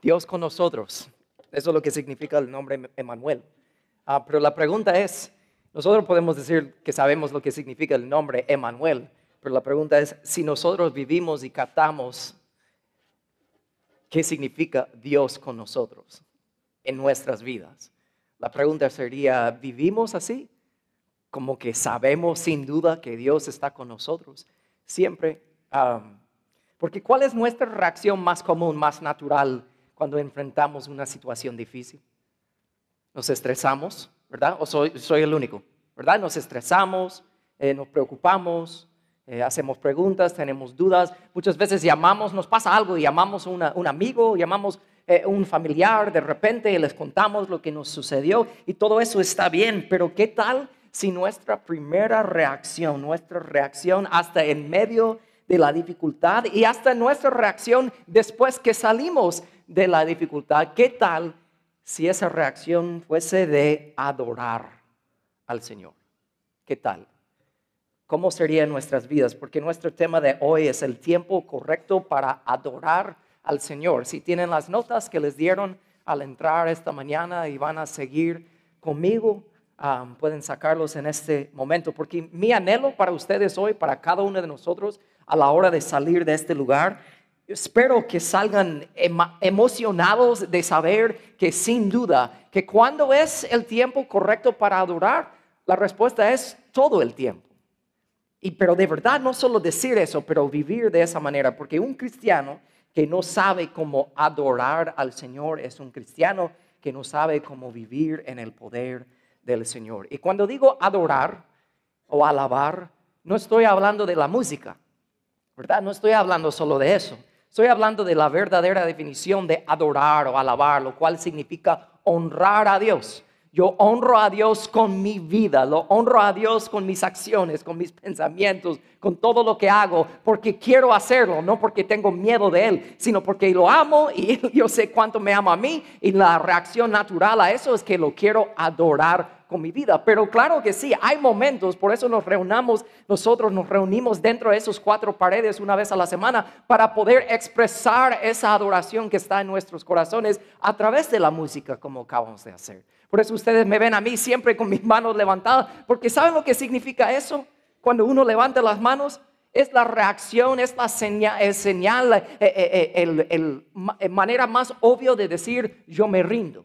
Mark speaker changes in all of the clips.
Speaker 1: Dios con nosotros. Eso es lo que significa el nombre Emanuel. Ah, pero la pregunta es, nosotros podemos decir que sabemos lo que significa el nombre Emanuel, pero la pregunta es, si nosotros vivimos y captamos qué significa Dios con nosotros en nuestras vidas. La pregunta sería, ¿vivimos así? Como que sabemos sin duda que Dios está con nosotros. Siempre. Porque ¿cuál es nuestra reacción más común, más natural cuando enfrentamos una situación difícil? Nos estresamos, ¿verdad? ¿O soy, el único? ¿Verdad? Nos estresamos, eh, nos preocupamos, eh, hacemos preguntas, tenemos dudas. Muchas veces llamamos, nos pasa algo llamamos a un amigo, llamamos eh, un familiar, de repente les contamos lo que nos sucedió y todo eso está bien, pero ¿qué tal si nuestra primera reacción, nuestra reacción hasta en medio de la dificultad y hasta nuestra reacción después que salimos de la dificultad, qué tal si esa reacción fuese de adorar al Señor? ¿Qué tal? ¿Cómo serían nuestras vidas? Porque nuestro tema de hoy es el tiempo correcto para adorar al Señor. Si tienen las notas que les dieron al entrar esta mañana y van a seguir conmigo, um, pueden sacarlos en este momento, porque mi anhelo para ustedes hoy, para cada uno de nosotros, a la hora de salir de este lugar, espero que salgan emocionados de saber que sin duda, que cuando es el tiempo correcto para adorar, la respuesta es todo el tiempo. Y pero de verdad no solo decir eso, pero vivir de esa manera, porque un cristiano que no sabe cómo adorar al Señor, es un cristiano que no sabe cómo vivir en el poder del Señor. Y cuando digo adorar o alabar, no estoy hablando de la música, No estoy hablando solo de eso. Estoy hablando de la verdadera definición de adorar o alabar, lo cual significa honrar a Dios. Yo honro a Dios con mi vida, lo honro a Dios con mis acciones, con mis pensamientos, con todo lo que hago, porque quiero hacerlo, no porque tengo miedo de Él, sino porque lo amo y yo sé cuánto me ama a mí y la reacción natural a eso es que lo quiero adorar con mi vida. Pero claro que sí, hay momentos, por eso nos reunamos, nosotros nos reunimos dentro de esos cuatro paredes una vez a la semana para poder expresar esa adoración que está en nuestros corazones a través de la música como acabamos de hacer. Por eso ustedes me ven a mí siempre con mis manos levantadas, porque ¿saben lo que significa eso? Cuando uno levanta las manos, es la reacción, es la señal, es señal, eh, eh, eh, el, manera más obvia de decir yo me rindo,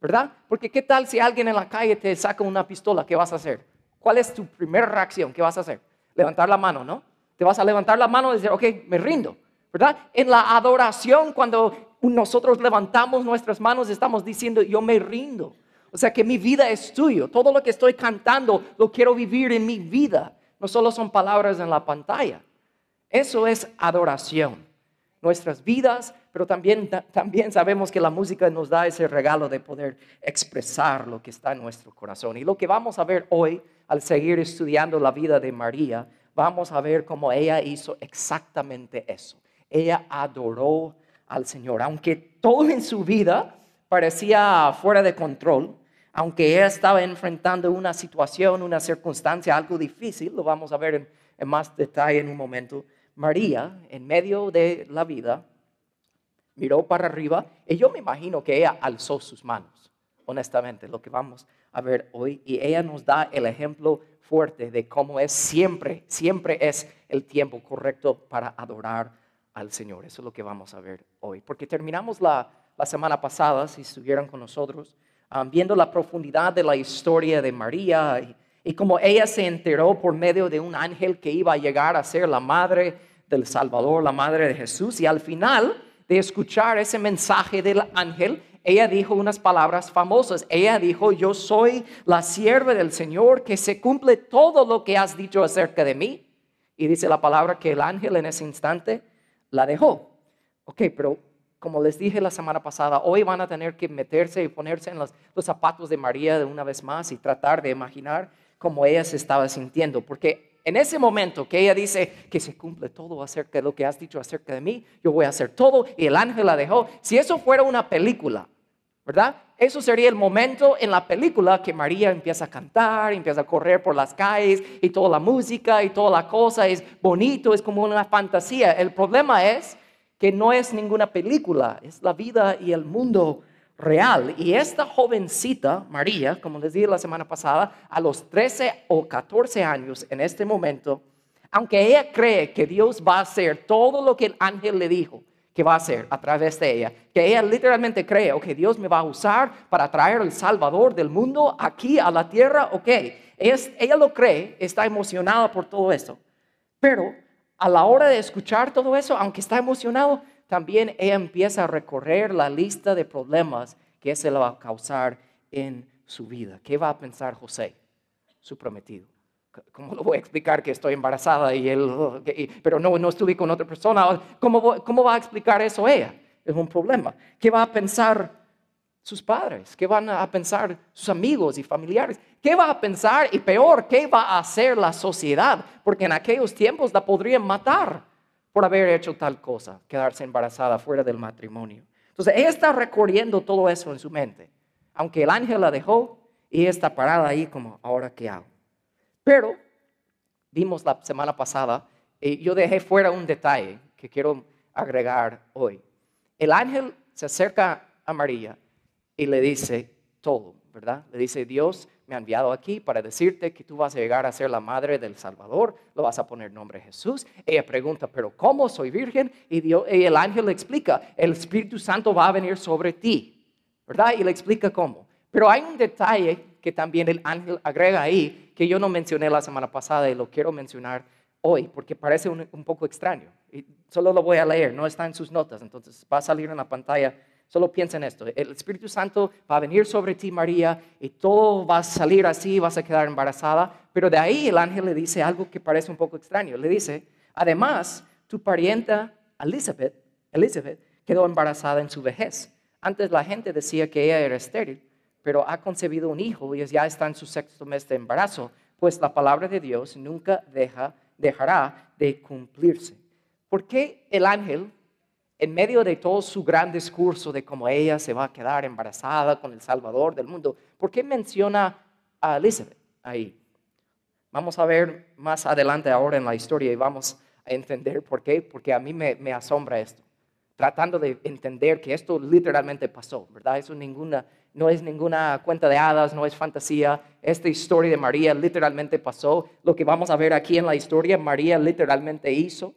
Speaker 1: ¿verdad? Porque ¿qué tal si alguien en la calle te saca una pistola? ¿Qué vas a hacer? ¿Cuál es tu primera reacción? ¿Qué vas a hacer? Levantar la mano, ¿no? Te vas a levantar la mano y decir, ok, me rindo, ¿verdad? En la adoración, cuando nosotros levantamos nuestras manos, estamos diciendo, yo me rindo. O sea que mi vida es tuyo. Todo lo que estoy cantando lo quiero vivir en mi vida. No solo son palabras en la pantalla. Eso es adoración. Nuestras vidas, pero también, también sabemos que la música nos da ese regalo de poder expresar lo que está en nuestro corazón. Y lo que vamos a ver hoy, al seguir estudiando la vida de María, vamos a ver cómo ella hizo exactamente eso. Ella adoró al Señor. Aunque todo en su vida parecía fuera de control, aunque ella estaba enfrentando una situación, una circunstancia, algo difícil, lo vamos a ver en, más detalle en un momento, María, en medio de la vida, miró para arriba y yo me imagino que ella alzó sus manos, honestamente, lo que vamos a ver hoy. Y ella nos da el ejemplo fuerte de cómo es siempre, siempre es el tiempo correcto para adorar al Señor. Eso es lo que vamos a ver hoy. Porque terminamos la, la semana pasada, si estuvieran con nosotros, Um, viendo la profundidad de la historia de María y, y como ella se enteró por medio de un ángel que iba a llegar a ser la madre del Salvador, la madre de Jesús. Y al final de escuchar ese mensaje del ángel, ella dijo unas palabras famosas. Ella dijo, yo soy la sierva del Señor, que se cumple todo lo que has dicho acerca de mí. Y dice la palabra que el ángel en ese instante la dejó. Ok, pero como les dije la semana pasada, hoy van a tener que meterse y ponerse en los, zapatos de María de una vez más y tratar de imaginar cómo ella se estaba sintiendo. Porque en ese momento que ella dice que se cumple todo acerca de lo que has dicho acerca de mí, yo voy a hacer todo y el ángel la dejó. Si eso fuera una película, ¿verdad? Eso sería el momento en la película que María empieza a cantar, empieza a correr por las calles y toda la música y toda la cosa es bonito, es como una fantasía. El problema es que no es ninguna película, es la vida y el mundo real. Y esta jovencita, María, como les dije la semana pasada, a los 13 o 14 años en este momento, aunque ella cree que Dios va a hacer todo lo que el ángel le dijo que va a hacer a través de ella, que ella literalmente cree, ok, Dios me va a usar para traer el Salvador del mundo aquí a la tierra, ok, ella lo cree, está emocionada por todo eso, pero a la hora de escuchar todo eso, aunque está emocionado, también ella empieza a recorrer la lista de problemas que se le va a causar en su vida. ¿Qué va a pensar José, su prometido? ¿Cómo lo voy a explicar que estoy embarazada y él, pero no, no estuve con otra persona? ¿Cómo, ¿Cómo va a explicar eso ella? Es un problema. ¿Qué va a pensar sus padres? ¿Qué van a pensar sus amigos y familiares? ¿Qué va a pensar? Y peor, ¿qué va a hacer la sociedad? Porque en aquellos tiempos la podrían matar por haber hecho tal cosa, quedarse embarazada fuera del matrimonio. Entonces, ella está recorriendo todo eso en su mente. Aunque el ángel la dejó y está parada ahí como, ¿ahora qué hago? Pero vimos la semana pasada, y yo dejé fuera un detalle que quiero agregar hoy. El ángel se acerca a María y le dice todo, ¿verdad? Le dice, Dios me ha enviado aquí para decirte que tú vas a llegar a ser la madre del Salvador, lo vas a poner nombre Jesús. Ella pregunta, pero ¿cómo soy virgen? Y, el ángel le explica, el Espíritu Santo va a venir sobre ti, ¿verdad? Y le explica cómo. Pero hay un detalle que también el ángel agrega ahí, que yo no mencioné la semana pasada y lo quiero mencionar hoy, porque parece un, un poco extraño. Y solo lo voy a leer, no está en sus notas, entonces va a salir en la pantalla Solo piensa en esto. El Espíritu Santo va a venir sobre ti, María, y todo va a salir así, vas a quedar embarazada. Pero de ahí el ángel le dice algo que parece un poco extraño. Le dice, además, tu parienta Elizabeth, Elizabeth quedó embarazada en su vejez. Antes la gente decía que ella era estéril, pero ha concebido un hijo y ya está en su sexto mes de embarazo, pues la palabra de Dios nunca deja, dejará de cumplirse. ¿Por qué el ángel en medio de todo su gran discurso de cómo ella se va a quedar embarazada con el Salvador del mundo, ¿por qué menciona a Elizabeth ahí? Vamos a ver más adelante ahora en la historia y vamos a entender por qué, porque a mí me, asombra esto, tratando de entender que esto literalmente pasó, ¿verdad? Eso ninguna, no es ninguna cuenta de hadas, no es fantasía, esta historia de María literalmente pasó, lo que vamos a ver aquí en la historia, María literalmente hizo,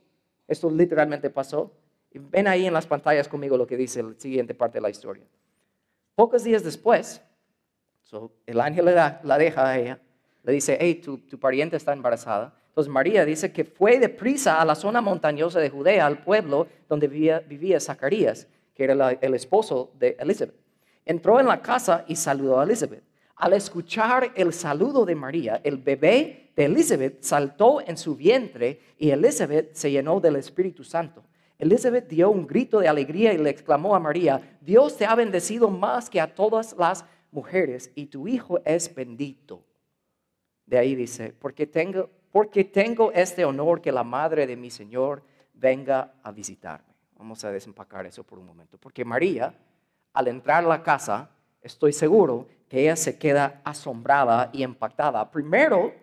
Speaker 1: esto literalmente pasó. Ven ahí en las pantallas conmigo lo que dice la siguiente parte de la historia. Pocos días después, el ángel la deja a ella, le dice, hey, tu, pariente está embarazada. Entonces María dice que fue deprisa a la zona montañosa de Judea, al pueblo donde vivía, Zacarías, que era el esposo de Elizabeth. Entró en la casa y saludó a Elizabeth. Al escuchar el saludo de María, el bebé de Elizabeth saltó en su vientre y Elizabeth se llenó del Espíritu Santo. Elizabeth dio un grito de alegría y le exclamó a María, Dios te ha bendecido más que a todas las mujeres y tu hijo es bendito. De ahí dice, porque tengo, este honor que la madre de mi Señor venga a visitarme. Vamos a desempacar eso por un momento. Porque María, al entrar a la casa, estoy seguro que ella se queda asombrada y impactada. Primero,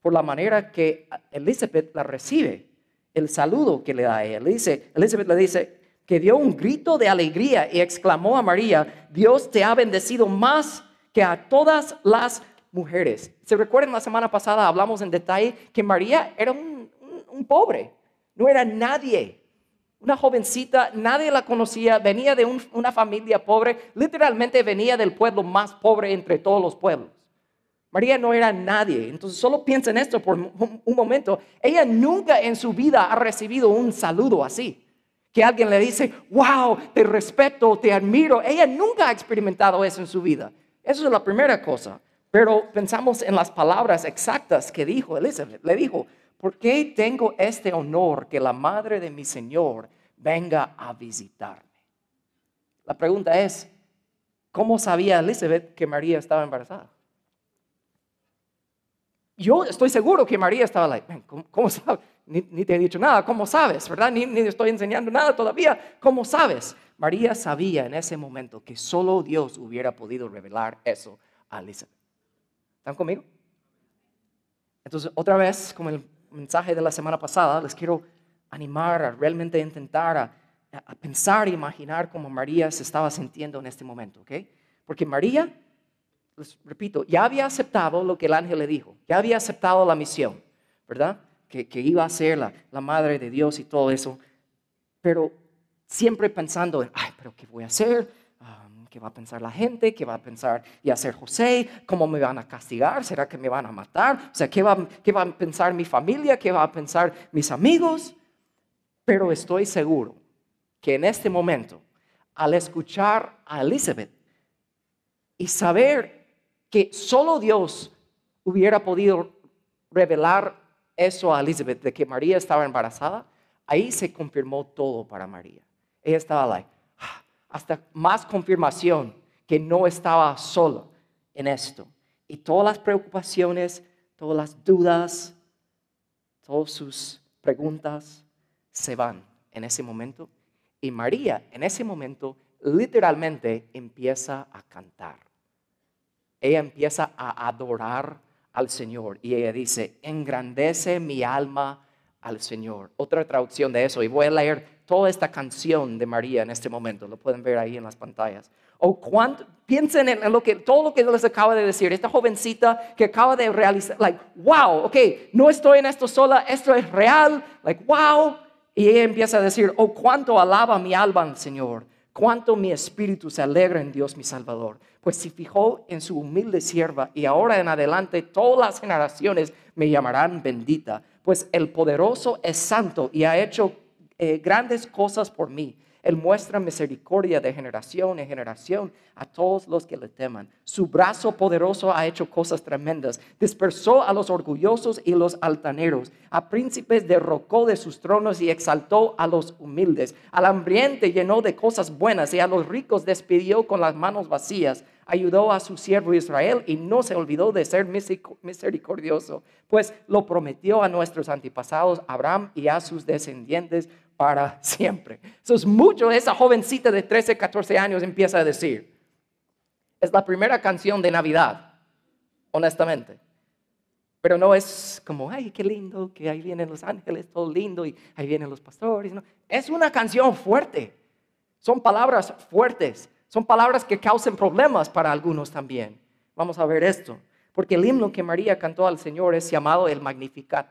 Speaker 1: por la manera que Elizabeth la recibe el saludo que le da a ella. Dice, Elizabeth le dice que dio un grito de alegría y exclamó a María, Dios te ha bendecido más que a todas las mujeres. ¿Se recuerdan la semana pasada hablamos en detalle que María era un, pobre, no era nadie? Una jovencita, nadie la conocía, venía de una familia pobre, literalmente venía del pueblo más pobre entre todos los pueblos. María no era nadie. Entonces solo piensa en esto por un momento. Ella nunca en su vida ha recibido un saludo así. Que alguien le dice, wow, te respeto, te admiro. Ella nunca ha experimentado eso en su vida. Eso es la primera cosa. Pero pensamos en las palabras exactas que dijo Elizabeth. Le dijo, ¿por qué tengo este honor que la madre de mi Señor venga a visitarme? La pregunta es, ¿cómo sabía Elizabeth que María estaba embarazada? Yo estoy seguro que María estaba like, ¿cómo, sabes? Ni, te he dicho nada, ¿cómo sabes? ¿Verdad? Ni, ni estoy enseñando nada todavía, ¿cómo sabes? María sabía en ese momento que solo Dios hubiera podido revelar eso a Elizabeth. ¿Están conmigo? Entonces, otra vez, como el mensaje de la semana pasada, les quiero animar, a realmente intentar a, a pensar e imaginar cómo María se estaba sintiendo en este momento, ¿ok? Porque María, les repito, ya había aceptado lo que el ángel le dijo, ya había aceptado la misión, ¿verdad? Que, que iba a ser la, la madre de Dios y todo eso, pero siempre pensando en, ay, pero ¿qué voy a hacer? Um, ¿Qué va a pensar la gente? ¿Qué va a pensar y hacer José? ¿Cómo me van a castigar? ¿Será que me van a matar? O sea, ¿qué va, ¿qué va a pensar mi familia? ¿Qué va a pensar mis amigos? Pero estoy seguro que en este momento, al escuchar a Elizabeth y saber que solo Dios hubiera podido revelar eso a Elizabeth, de que María estaba embarazada, ahí se confirmó todo para María. Ella estaba like, ah, hasta más confirmación que no estaba sola en esto. Y todas las preocupaciones, todas las dudas, todas sus preguntas se van en ese momento. Y María en ese momento literalmente empieza a cantar. Ella empieza a adorar al Señor y ella dice, engrandece mi alma al Señor. Otra traducción de eso, y voy a leer toda esta canción de María en este momento, lo pueden ver ahí en las pantallas. O cuánto, piensen en lo que, todo lo que les acaba de decir, esta jovencita que acaba de realizar, like, wow, ok, no estoy en esto sola, esto es real, like, wow. Y ella empieza a decir, oh, cuánto alaba mi alma al Señor, cuánto mi espíritu se alegra en Dios mi Salvador, pues se fijó en su humilde sierva y ahora en adelante todas las generaciones me llamarán bendita pues el poderoso es santo y ha hecho eh, grandes cosas por mí. Él muestra misericordia de generación en generación a todos los que le teman. Su brazo poderoso ha hecho cosas tremendas. Dispersó a los orgullosos y los altaneros. A príncipes derrocó de sus tronos y exaltó a los humildes. Al hambriente llenó de cosas buenas y a los ricos despidió con las manos vacías ayudó a su siervo Israel y no se olvidó de ser misericordioso, pues lo prometió a nuestros antepasados, Abraham y a sus descendientes para siempre. Eso es mucho, esa jovencita de 13, 14 años empieza a decir. Es la primera canción de Navidad, honestamente. Pero no es como, ay, qué lindo, que ahí vienen los ángeles, todo lindo, y ahí vienen los pastores. No. Es una canción fuerte. Son palabras fuertes. Son palabras que causan problemas para algunos también. Vamos a ver esto. Porque el himno que María cantó al Señor es llamado el Magnificat.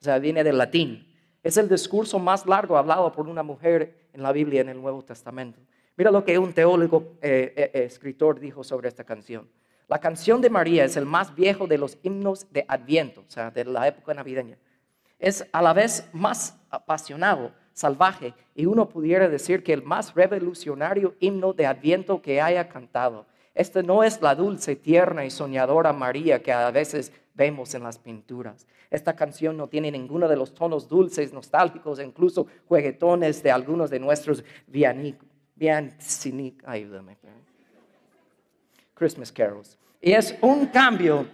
Speaker 1: O sea, viene del latín. Es el discurso más largo hablado por una mujer en la Biblia en el Nuevo Testamento. Mira lo que un teólogo eh, eh, eh, escritor dijo sobre esta canción. La canción de María es el más viejo de los himnos de Adviento, o sea, de la época navideña. Es a la vez más apasionado salvaje y uno pudiera decir que el más revolucionario himno de Adviento que haya cantado. Esta no es la dulce, tierna y soñadora María que a veces vemos en las pinturas. Esta canción no tiene ninguno de los tonos dulces, nostálgicos, incluso jueguetones de algunos de nuestros ayúdame, Christmas carols. Y es un cambio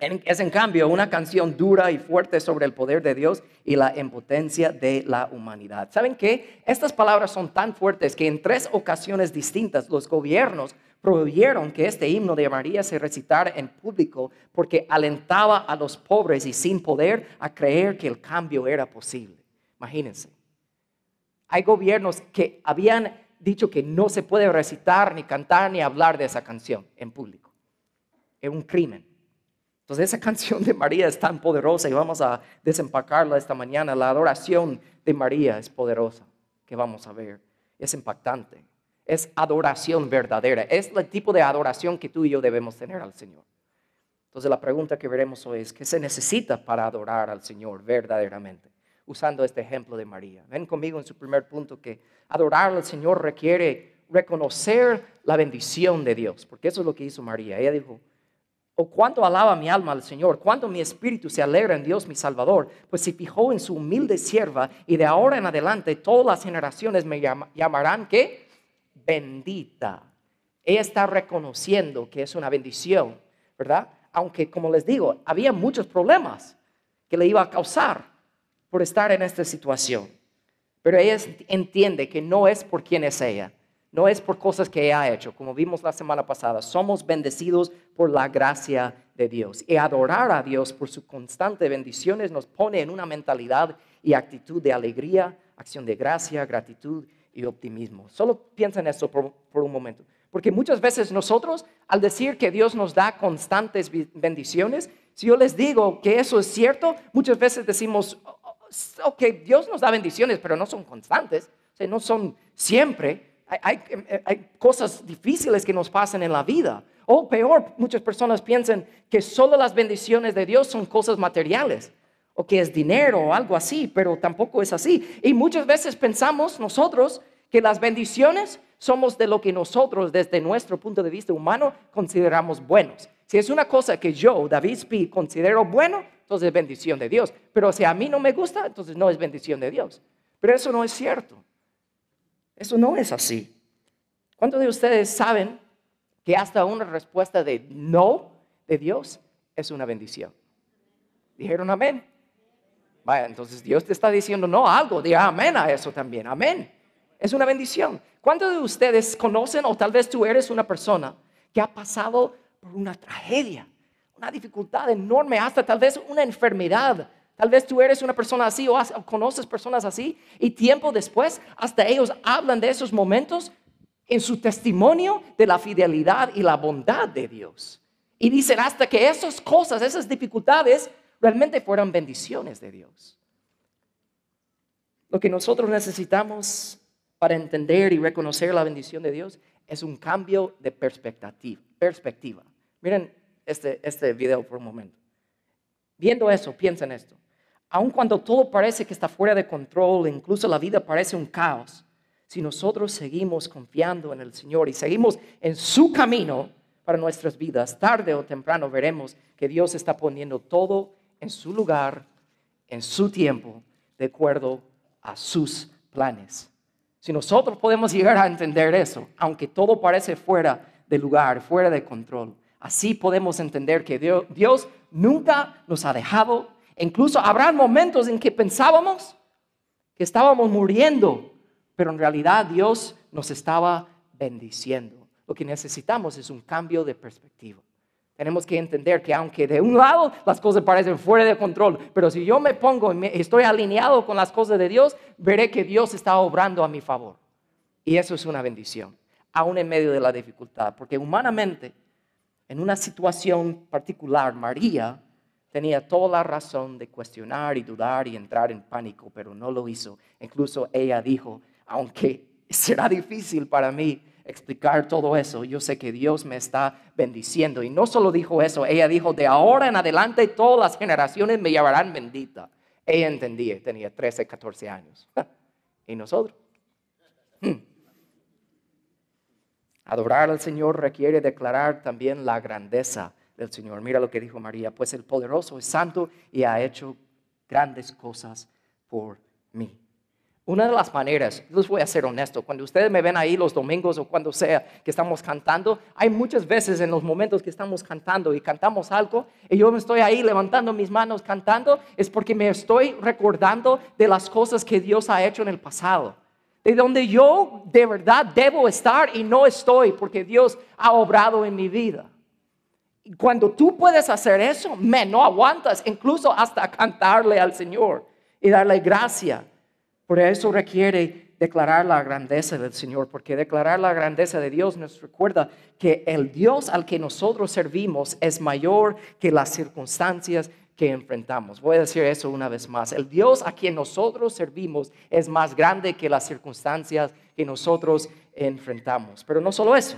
Speaker 1: es en cambio una canción dura y fuerte sobre el poder de Dios y la impotencia de la humanidad. ¿Saben qué? Estas palabras son tan fuertes que en tres ocasiones distintas los gobiernos prohibieron que este himno de María se recitara en público porque alentaba a los pobres y sin poder a creer que el cambio era posible. Imagínense. Hay gobiernos que habían dicho que no se puede recitar, ni cantar, ni hablar de esa canción en público. Es un crimen. Entonces esa canción de María es tan poderosa y vamos a desempacarla esta mañana. La adoración de María es poderosa, que vamos a ver. Es impactante. Es adoración verdadera. Es el tipo de adoración que tú y yo debemos tener al Señor. Entonces la pregunta que veremos hoy es, ¿qué se necesita para adorar al Señor verdaderamente? Usando este ejemplo de María. Ven conmigo en su primer punto que adorar al Señor requiere reconocer la bendición de Dios, porque eso es lo que hizo María. Ella dijo, o cuánto alaba mi alma al Señor, cuánto mi espíritu se alegra en Dios mi Salvador, pues se fijó en su humilde sierva y de ahora en adelante todas las generaciones me llamarán ¿qué? Bendita. Ella está reconociendo que es una bendición, ¿verdad? Aunque como les digo, había muchos problemas que le iba a causar por estar en esta situación. Pero ella entiende que no es por quién es ella, no es por cosas que ha hecho, como vimos la semana pasada. Somos bendecidos por la gracia de Dios. Y adorar a Dios por sus constantes bendiciones nos pone en una mentalidad y actitud de alegría, acción de gracia, gratitud y optimismo. Solo piensa en esto por, un momento. Porque muchas veces nosotros, al decir que Dios nos da constantes bendiciones, si yo les digo que eso es cierto, muchas veces decimos, ok, Dios nos da bendiciones, pero no son constantes, no son siempre. Hay, cosas difíciles que nos pasan en la vida. O peor, muchas personas piensan que solo las bendiciones de Dios son cosas materiales o que es dinero o algo así, pero tampoco es así. Y muchas veces pensamos nosotros que las bendiciones somos de lo que nosotros desde nuestro punto de vista humano consideramos buenos. Si es una cosa que yo, David Speed, considero bueno, entonces es bendición de Dios. Pero si a mí no me gusta, entonces no es bendición de Dios. Pero eso no es cierto. Eso no es así. ¿Cuántos de ustedes saben que hasta una respuesta de no de Dios es una bendición? Dijeron amén. Vaya, entonces Dios te está diciendo no algo, diga amén a eso también. Amén. Es una bendición. ¿Cuántos de ustedes conocen o tal vez tú eres una persona que ha pasado por una tragedia? una dificultad enorme, hasta tal vez una enfermedad. Tal vez tú eres una persona así o, conoces personas así y tiempo después hasta ellos hablan de esos momentos en su testimonio de la fidelidad y la bondad de Dios. Y dicen hasta que esas cosas, esas dificultades realmente fueron bendiciones de Dios. Lo que nosotros necesitamos para entender y reconocer la bendición de Dios es un cambio de perspectiva. perspectiva. Miren, este, este video por un momento. Viendo eso, piensa en esto. Aun cuando todo parece que está fuera de control, incluso la vida parece un caos, si nosotros seguimos confiando en el Señor y seguimos en su camino para nuestras vidas, tarde o temprano veremos que Dios está poniendo todo en su lugar, en su tiempo, de acuerdo a sus planes. Si nosotros podemos llegar a entender eso, aunque todo parece fuera de lugar, fuera de control, Así podemos entender que Dios, nunca nos ha dejado. Incluso habrá momentos en que pensábamos que estábamos muriendo, pero en realidad Dios nos estaba bendiciendo. Lo que necesitamos es un cambio de perspectiva. Tenemos que entender que aunque de un lado las cosas parecen fuera de control, pero si yo me pongo y estoy alineado con las cosas de Dios, veré que Dios está obrando a mi favor. Y eso es una bendición, aún en medio de la dificultad, porque humanamente en una situación particular, María tenía toda la razón de cuestionar y dudar y entrar en pánico, pero no lo hizo. Incluso ella dijo, aunque será difícil para mí explicar todo eso, yo sé que Dios me está bendiciendo. Y no solo dijo eso, ella dijo, de ahora en adelante todas las generaciones me llamarán bendita. Ella entendía, tenía 13, 14 años. ¿Y nosotros? Hmm. Adorar al Señor requiere declarar también la grandeza del Señor. Mira lo que dijo María, pues el poderoso es santo y ha hecho grandes cosas por mí. Una de las maneras, les voy a ser honesto, cuando ustedes me ven ahí los domingos o cuando sea que estamos cantando, hay muchas veces en los momentos que estamos cantando y cantamos algo y yo me estoy ahí levantando mis manos cantando, es porque me estoy recordando de las cosas que Dios ha hecho en el pasado de donde yo de verdad debo estar y no estoy porque Dios ha obrado en mi vida. Cuando tú puedes hacer eso, me no aguantas incluso hasta cantarle al Señor y darle gracia. Por eso requiere declarar la grandeza del Señor, porque declarar la grandeza de Dios nos recuerda que el Dios al que nosotros servimos es mayor que las circunstancias que enfrentamos. Voy a decir eso una vez más. El Dios a quien nosotros servimos es más grande que las circunstancias que nosotros enfrentamos. Pero no solo eso.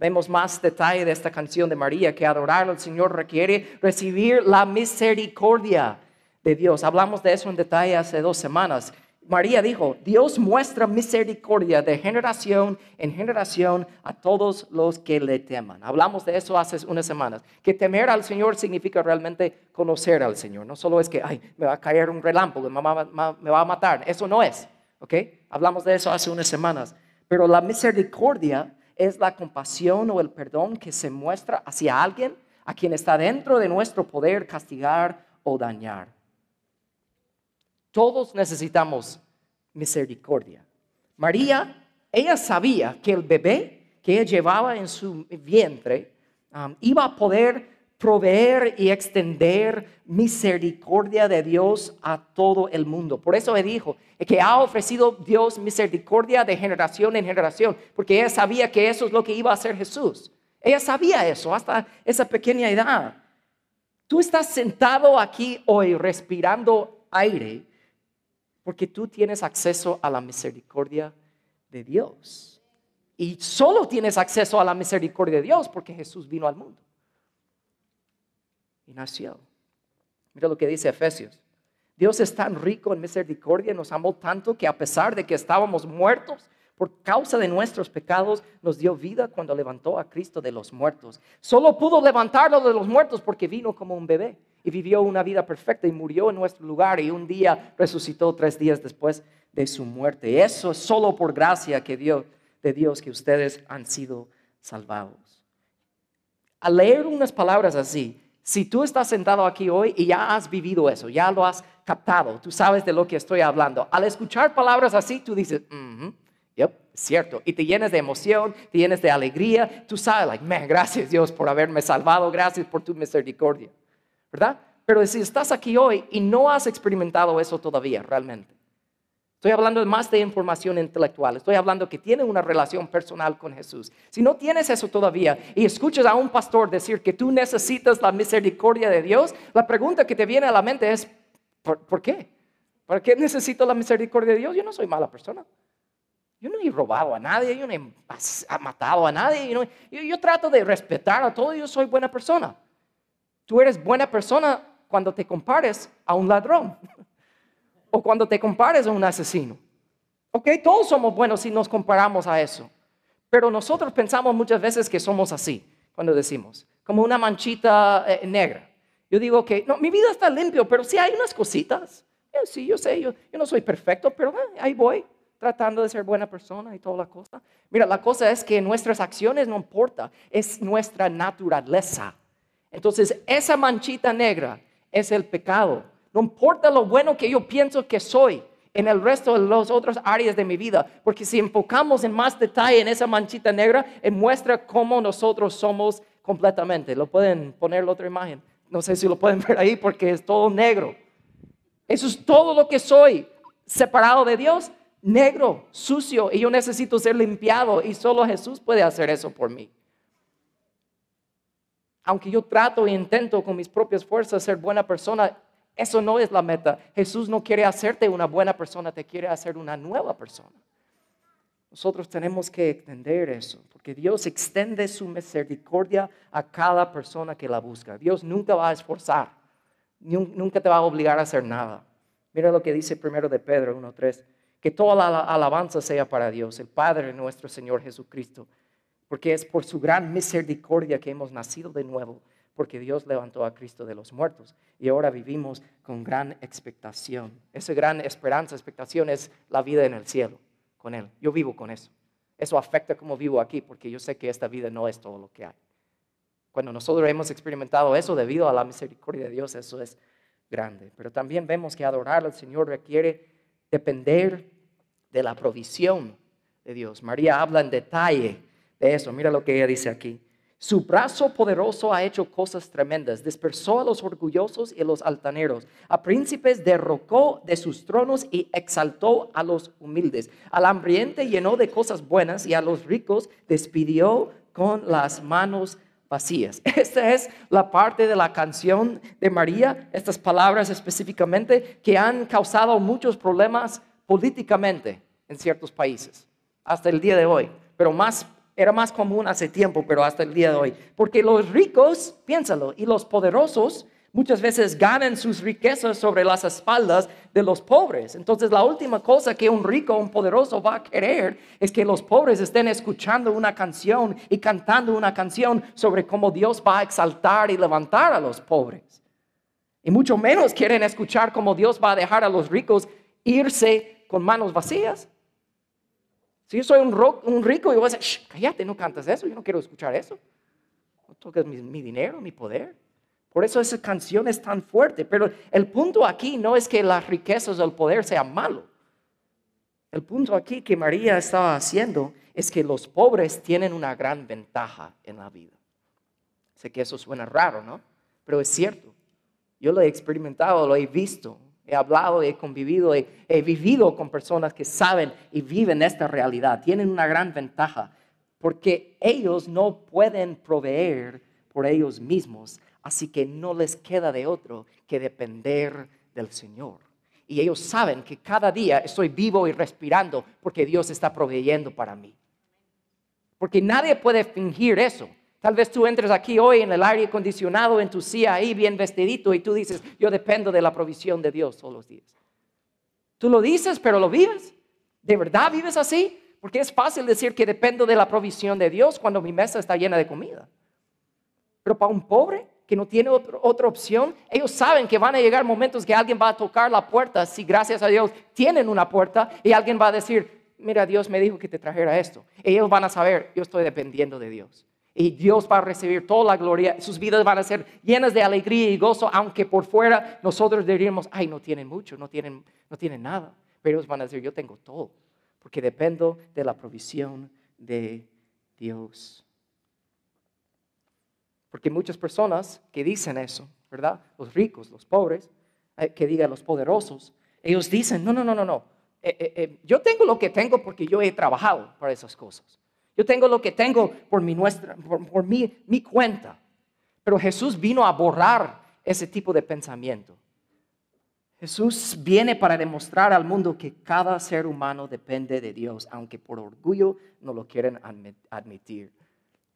Speaker 1: Vemos más detalle de esta canción de María, que adorar al Señor requiere recibir la misericordia de Dios. Hablamos de eso en detalle hace dos semanas. María dijo, Dios muestra misericordia de generación en generación a todos los que le teman. Hablamos de eso hace unas semanas, que temer al Señor significa realmente conocer al Señor. No solo es que, ay, me va a caer un relámpago, me va a matar. Eso no es, ¿ok? Hablamos de eso hace unas semanas. Pero la misericordia es la compasión o el perdón que se muestra hacia alguien a quien está dentro de nuestro poder castigar o dañar. Todos necesitamos misericordia. María, ella sabía que el bebé que ella llevaba en su vientre um, iba a poder proveer y extender misericordia de Dios a todo el mundo. Por eso él dijo que ha ofrecido Dios misericordia de generación en generación, porque ella sabía que eso es lo que iba a hacer Jesús. Ella sabía eso hasta esa pequeña edad. Tú estás sentado aquí hoy respirando aire porque tú tienes acceso a la misericordia de Dios. Y solo tienes acceso a la misericordia de Dios porque Jesús vino al mundo y nació. Mira lo que dice Efesios. Dios es tan rico en misericordia, nos amó tanto que a pesar de que estábamos muertos por causa de nuestros pecados, nos dio vida cuando levantó a Cristo de los muertos. Solo pudo levantarlo de los muertos porque vino como un bebé y vivió una vida perfecta y murió en nuestro lugar y un día resucitó tres días después de su muerte. Eso es solo por gracia que Dios, de Dios que ustedes han sido salvados. Al leer unas palabras así, si tú estás sentado aquí hoy y ya has vivido eso, ya lo has captado, tú sabes de lo que estoy hablando. Al escuchar palabras así, tú dices, yep, cierto. Y te llenas de emoción, te llenas de alegría. Tú sabes, like, man, gracias Dios por haberme salvado, gracias por tu misericordia. ¿Verdad? Pero si estás aquí hoy y no has experimentado eso todavía realmente, Estoy hablando más de información intelectual. Estoy hablando que tiene una relación personal con Jesús. Si no tienes eso todavía y escuchas a un pastor decir que tú necesitas la misericordia de Dios, la pregunta que te viene a la mente es, ¿por, qué? ¿Para qué necesito la misericordia de Dios? Yo no soy mala persona. Yo no he robado a nadie, yo no he matado a nadie. yo trato de respetar a todo, yo soy buena persona. Tú eres buena persona cuando te compares a un ladrón o cuando te compares a un asesino. Ok, todos somos buenos si nos comparamos a eso. Pero nosotros pensamos muchas veces que somos así, cuando decimos, como una manchita eh, negra. Yo digo que, no, mi vida está limpio, pero sí hay unas cositas. Eh, sí, yo sé, yo, yo, no soy perfecto, pero eh, ahí voy, tratando de ser buena persona y toda la cosa. Mira, la cosa es que nuestras acciones no importa, es nuestra naturaleza. Entonces, esa manchita negra es el pecado. No importa lo bueno que yo pienso que soy en el resto de las otras áreas de mi vida, porque si enfocamos en más detalle en esa manchita negra, muestra cómo nosotros somos completamente. Lo pueden poner la otra imagen. No sé si lo pueden ver ahí porque es todo negro. Eso es todo lo que soy, separado de Dios, negro, sucio, y yo necesito ser limpiado y solo Jesús puede hacer eso por mí. Aunque yo trato e intento con mis propias fuerzas ser buena persona, eso no es la meta. Jesús no quiere hacerte una buena persona, te quiere hacer una nueva persona. Nosotros tenemos que entender eso, porque Dios extiende su misericordia a cada persona que la busca. Dios nunca va a esforzar, nunca te va a obligar a hacer nada. Mira lo que dice primero de Pedro 1.3, que toda la alabanza sea para Dios, el Padre nuestro Señor Jesucristo, porque es por su gran misericordia que hemos nacido de nuevo porque Dios levantó a Cristo de los muertos y ahora vivimos con gran expectación. Esa gran esperanza, expectación es la vida en el cielo con Él. Yo vivo con eso. Eso afecta cómo vivo aquí porque yo sé que esta vida no es todo lo que hay. Cuando nosotros hemos experimentado eso debido a la misericordia de Dios, eso es grande. Pero también vemos que adorar al Señor requiere depender de la provisión de Dios. María habla en detalle de eso. Mira lo que ella dice aquí. Su brazo poderoso ha hecho cosas tremendas. Dispersó a los orgullosos y los altaneros. A príncipes derrocó de sus tronos y exaltó a los humildes. Al hambriente llenó de cosas buenas y a los ricos despidió con las manos vacías. Esta es la parte de la canción de María, estas palabras específicamente, que han causado muchos problemas políticamente en ciertos países, hasta el día de hoy, pero más era más común hace tiempo, pero hasta el día de hoy. Porque los ricos, piénsalo, y los poderosos muchas veces ganan sus riquezas sobre las espaldas de los pobres. Entonces la última cosa que un rico, un poderoso va a querer es que los pobres estén escuchando una canción y cantando una canción sobre cómo Dios va a exaltar y levantar a los pobres. Y mucho menos quieren escuchar cómo Dios va a dejar a los ricos irse con manos vacías. Si yo soy un, rico y voy a decir, cállate, no cantas eso, yo no quiero escuchar eso. No toques mi, dinero, mi poder. Por eso esa canción es tan fuerte. Pero el punto aquí no es que las riquezas o el poder sean malo. El punto aquí que María estaba haciendo es que los pobres tienen una gran ventaja en la vida. Sé que eso suena raro, ¿no? Pero es cierto. Yo lo he experimentado, lo he visto, he hablado, he convivido, he, vivido con personas que saben y viven esta realidad. Tienen una gran ventaja porque ellos no pueden proveer por ellos mismos, así que no les queda de otro que depender del Señor. Y ellos saben que cada día estoy vivo y respirando porque Dios está proveyendo para mí. Porque nadie puede fingir eso. Tal vez tú entres aquí hoy en el aire acondicionado, en tu silla ahí bien vestidito y tú dices, yo dependo de la provisión de Dios todos los días. Tú lo dices, pero lo vives. ¿De verdad vives así? Porque es fácil decir que dependo de la provisión de Dios cuando mi mesa está llena de comida. Pero para un pobre que no tiene otra opción, ellos saben que van a llegar momentos que alguien va a tocar la puerta, si gracias a Dios tienen una puerta, y alguien va a decir, mira, Dios me dijo que te trajera esto. ellos van a saber, yo estoy dependiendo de Dios. Y Dios va a recibir toda la gloria, sus vidas van a ser llenas de alegría y gozo, aunque por fuera nosotros diríamos, ay, no tienen mucho, no tienen, no tienen nada. Pero ellos van a decir, yo tengo todo porque dependo de la provisión de Dios. Porque muchas personas que dicen eso, ¿verdad? Los ricos, los pobres, eh, que digan los poderosos, ellos dicen, no, no, no, no, no. Eh, eh, yo tengo lo que tengo porque yo he trabajado para esas cosas. Yo tengo lo que tengo por mi, nuestra, por, mi cuenta. Pero Jesús vino a borrar ese tipo de pensamiento. Jesús viene para demostrar al mundo que cada ser humano depende de Dios, aunque por orgullo no lo quieren admitir.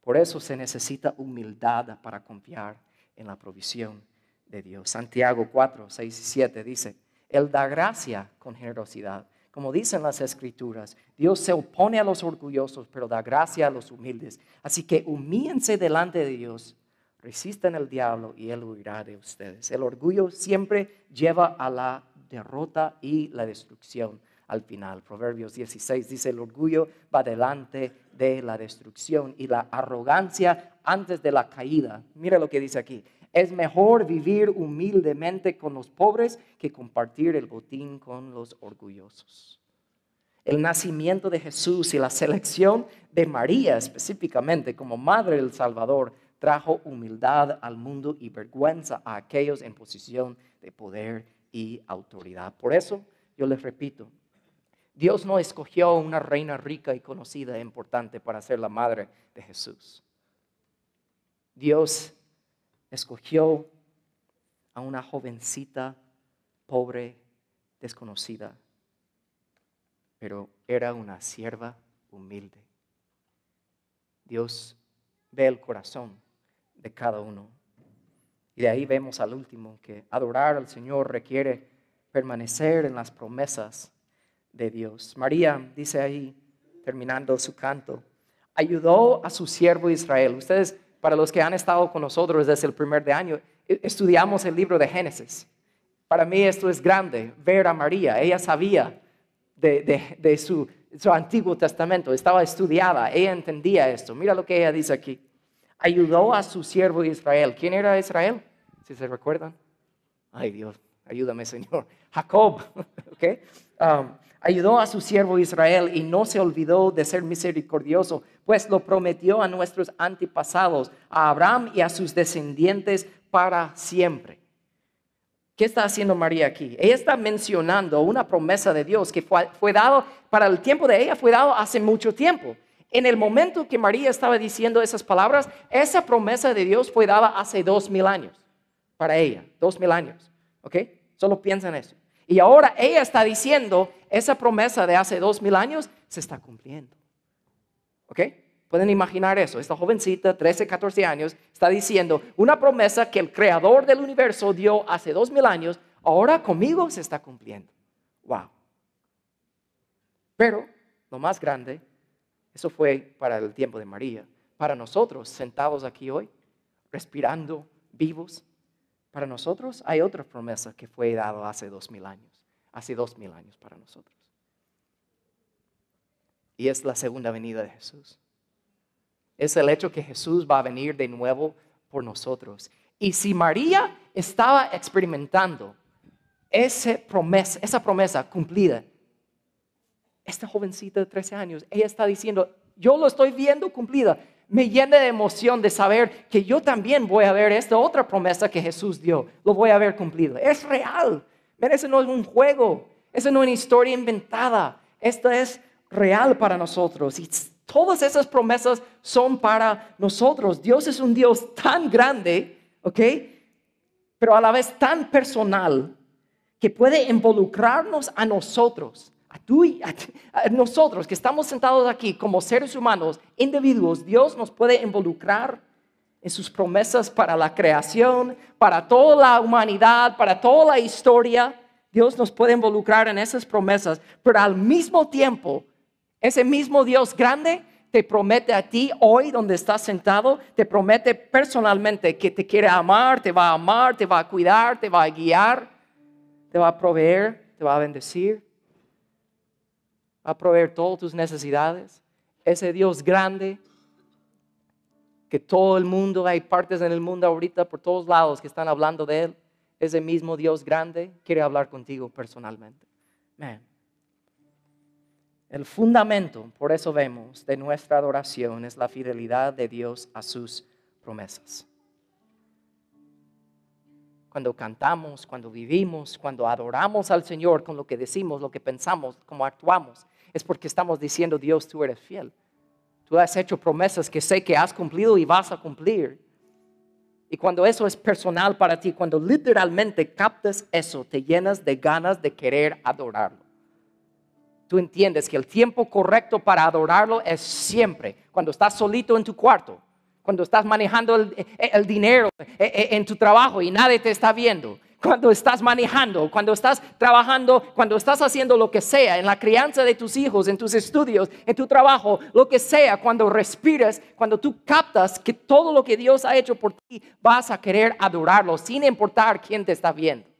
Speaker 1: Por eso se necesita humildad para confiar en la provisión de Dios. Santiago 4, 6 y 7 dice, Él da gracia con generosidad. Como dicen las escrituras, Dios se opone a los orgullosos, pero da gracia a los humildes. Así que humíense delante de Dios Resistan al diablo y él huirá de ustedes. El orgullo siempre lleva a la derrota y la destrucción al final. Proverbios 16 dice, el orgullo va delante de la destrucción y la arrogancia antes de la caída. Mira lo que dice aquí. Es mejor vivir humildemente con los pobres que compartir el botín con los orgullosos. El nacimiento de Jesús y la selección de María específicamente como Madre del Salvador trajo humildad al mundo y vergüenza a aquellos en posición de poder y autoridad. Por eso, yo les repito, Dios no escogió una reina rica y conocida e importante para ser la madre de Jesús. Dios escogió a una jovencita pobre, desconocida, pero era una sierva humilde. Dios ve el corazón de cada uno. Y de ahí vemos al último que adorar al Señor requiere permanecer en las promesas de Dios. María dice ahí, terminando su canto, ayudó a su siervo Israel. Ustedes, para los que han estado con nosotros desde el primer de año, e, estudiamos el libro de Génesis. Para mí esto es grande, ver a María. Ella sabía de, su, Antiguo Testamento, estaba estudiada, ella entendía esto. Mira lo que ella dice aquí ayudó a su siervo Israel. ¿Quién era Israel? Si se recuerdan. Ay Dios, ayúdame Señor. Jacob, ¿ok? Um, ayudó a su siervo Israel y no se olvidó de ser misericordioso, pues lo prometió a nuestros antepasados, a Abraham y a sus descendientes para siempre. ¿Qué está haciendo María aquí? Ella está mencionando una promesa de Dios que fue, fue dado, para el tiempo de ella fue dado hace mucho tiempo. En el momento que María estaba diciendo esas palabras, esa promesa de Dios fue dada hace dos mil años para ella, dos mil años. ¿Ok? Solo piensa en eso. Y ahora ella está diciendo, esa promesa de hace dos mil años se está cumpliendo. ¿Ok? Pueden imaginar eso. Esta jovencita, 13, 14 años, está diciendo una promesa que el creador del universo dio hace dos mil años, ahora conmigo se está cumpliendo. Wow. Pero lo más grande eso fue para el tiempo de María. Para nosotros, sentados aquí hoy, respirando, vivos, para nosotros hay otra promesa que fue dada hace dos mil años, hace dos mil años para nosotros. Y es la segunda venida de Jesús. Es el hecho que Jesús va a venir de nuevo por nosotros. Y si María estaba experimentando esa promesa, esa promesa cumplida esta jovencita de 13 años, ella está diciendo, yo lo estoy viendo cumplida. Me llena de emoción de saber que yo también voy a ver esta otra promesa que Jesús dio, lo voy a ver cumplido. Es real. Pero ese no es un juego, esa no es una historia inventada. Esto es real para nosotros. Y todas esas promesas son para nosotros. Dios es un Dios tan grande, ¿ok? Pero a la vez tan personal que puede involucrarnos a nosotros, a tú y a, nosotros que estamos sentados aquí como seres humanos, individuos. Dios nos puede involucrar en sus promesas para la creación, para toda la humanidad, para toda la historia. Dios nos puede involucrar en esas promesas, pero al mismo tiempo ese mismo Dios grande te promete a ti hoy donde estás sentado, te promete personalmente que te quiere amar, te va a amar, te va a cuidar, te va a guiar, te va a proveer, te va a bendecir, va a proveer todas tus necesidades. Ese Dios grande que todo el mundo, hay partes en el mundo ahorita por todos lados que están hablando de Él, ese mismo Dios grande quiere hablar contigo personalmente. Man. El fundamento, por eso vemos, de nuestra adoración es la fidelidad de Dios a sus promesas. Cuando cantamos, cuando vivimos, cuando adoramos al Señor con lo que decimos, lo que pensamos, cómo actuamos, es porque estamos diciendo, Dios, tú eres fiel. Tú has hecho promesas que sé que has cumplido y vas a cumplir. Y cuando eso es personal para ti, cuando literalmente captas eso, te llenas de ganas de querer adorarlo tú entiendes que el tiempo correcto para adorarlo es siempre cuando estás solito en tu cuarto, cuando estás manejando el, dinero eh, eh, en tu trabajo y nadie te está viendo, cuando estás manejando, cuando estás trabajando, cuando estás haciendo lo que sea, en la crianza de tus hijos, en tus estudios, en tu trabajo, lo que sea, cuando respiras, cuando tú captas que todo lo que Dios ha hecho por ti, vas a querer adorarlo sin importar quién te está viendo.